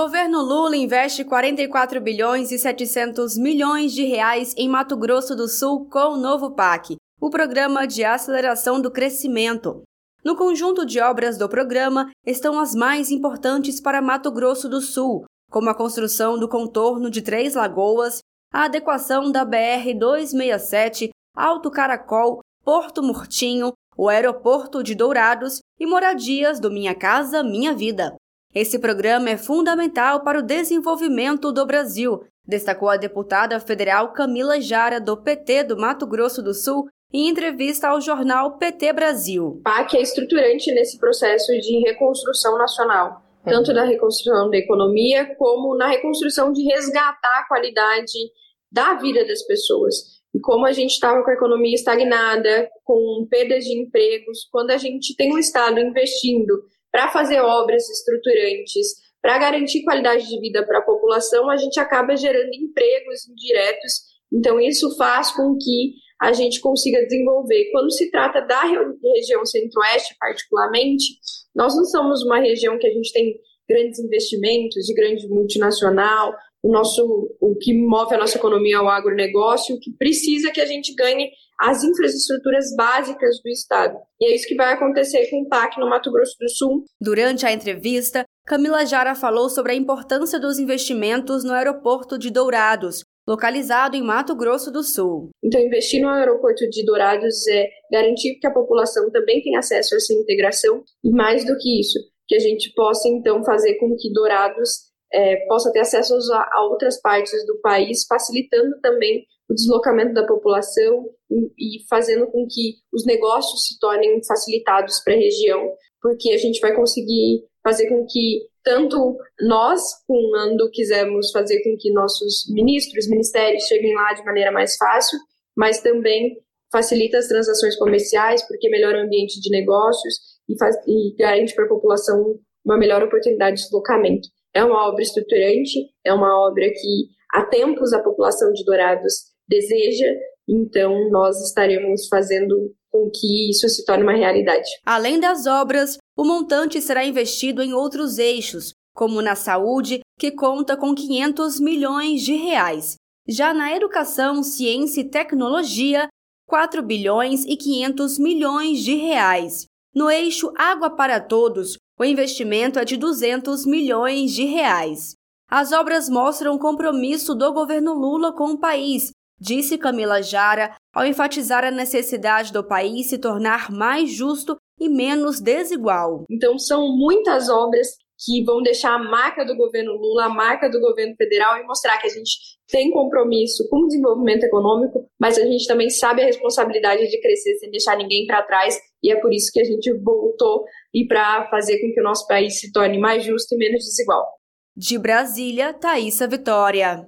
Governo Lula investe 44 bilhões e 700 milhões de reais em Mato Grosso do Sul com o novo PAC, o Programa de Aceleração do Crescimento. No conjunto de obras do programa estão as mais importantes para Mato Grosso do Sul, como a construção do contorno de Três Lagoas, a adequação da BR-267, Alto Caracol, Porto Murtinho, o aeroporto de Dourados e moradias do Minha Casa Minha Vida. Esse programa é fundamental para o desenvolvimento do Brasil, destacou a deputada federal Camila Jara, do PT do Mato Grosso do Sul, em entrevista ao jornal PT Brasil. O PAC é estruturante nesse processo de reconstrução nacional, tanto na reconstrução da economia, como na reconstrução de resgatar a qualidade da vida das pessoas. E como a gente estava com a economia estagnada, com perdas de empregos, quando a gente tem o Estado investindo para fazer obras estruturantes, para garantir qualidade de vida para a população, a gente acaba gerando empregos indiretos. Então, isso faz com que a gente consiga desenvolver. Quando se trata da região centro-oeste, particularmente, nós não somos uma região que a gente tem grandes investimentos de grande multinacional. O nosso, o que move a nossa economia é o agronegócio, o que precisa que a gente ganhe as infraestruturas básicas do Estado. E é isso que vai acontecer com o PAC no Mato Grosso do Sul. Durante a entrevista, Camila Jara falou sobre a importância dos investimentos no aeroporto de Dourados, localizado em Mato Grosso do Sul. Então, investir no aeroporto de Dourados é garantir que a população também tenha acesso a essa integração e, mais do que isso, que a gente possa, então, fazer com que Dourados é, possa ter acesso a, a outras partes do país, facilitando também o deslocamento da população e, fazendo com que os negócios se tornem facilitados para a região, porque a gente vai conseguir fazer com que tanto nós, quando quisermos fazer com que nossos ministros, ministérios cheguem lá de maneira mais fácil, mas também facilita as transações comerciais, porque melhora o ambiente de negócios e, faz, e garante para a população uma melhor oportunidade de deslocamento. É uma obra estruturante, é uma obra que há tempos a população de Dourados deseja, então nós estaremos fazendo com que isso se torne uma realidade. Além das obras, o montante será investido em outros eixos, como na saúde, que conta com 500 milhões de reais. Já na educação, ciência e tecnologia, 4 bilhões e 500 milhões de reais. No eixo Água para Todos, o investimento é de 200 milhões de reais. As obras mostram o compromisso do governo Lula com o país disse Camila Jara ao enfatizar a necessidade do país se tornar mais justo e menos desigual. Então, são muitas obras que vão deixar a marca do governo Lula, a marca do governo federal e mostrar que a gente tem compromisso com o desenvolvimento econômico, mas a gente também sabe a responsabilidade de crescer sem deixar ninguém para trás e é por isso que a gente voltou e para fazer com que o nosso país se torne mais justo e menos desigual. De Brasília, Thaisa Vitória.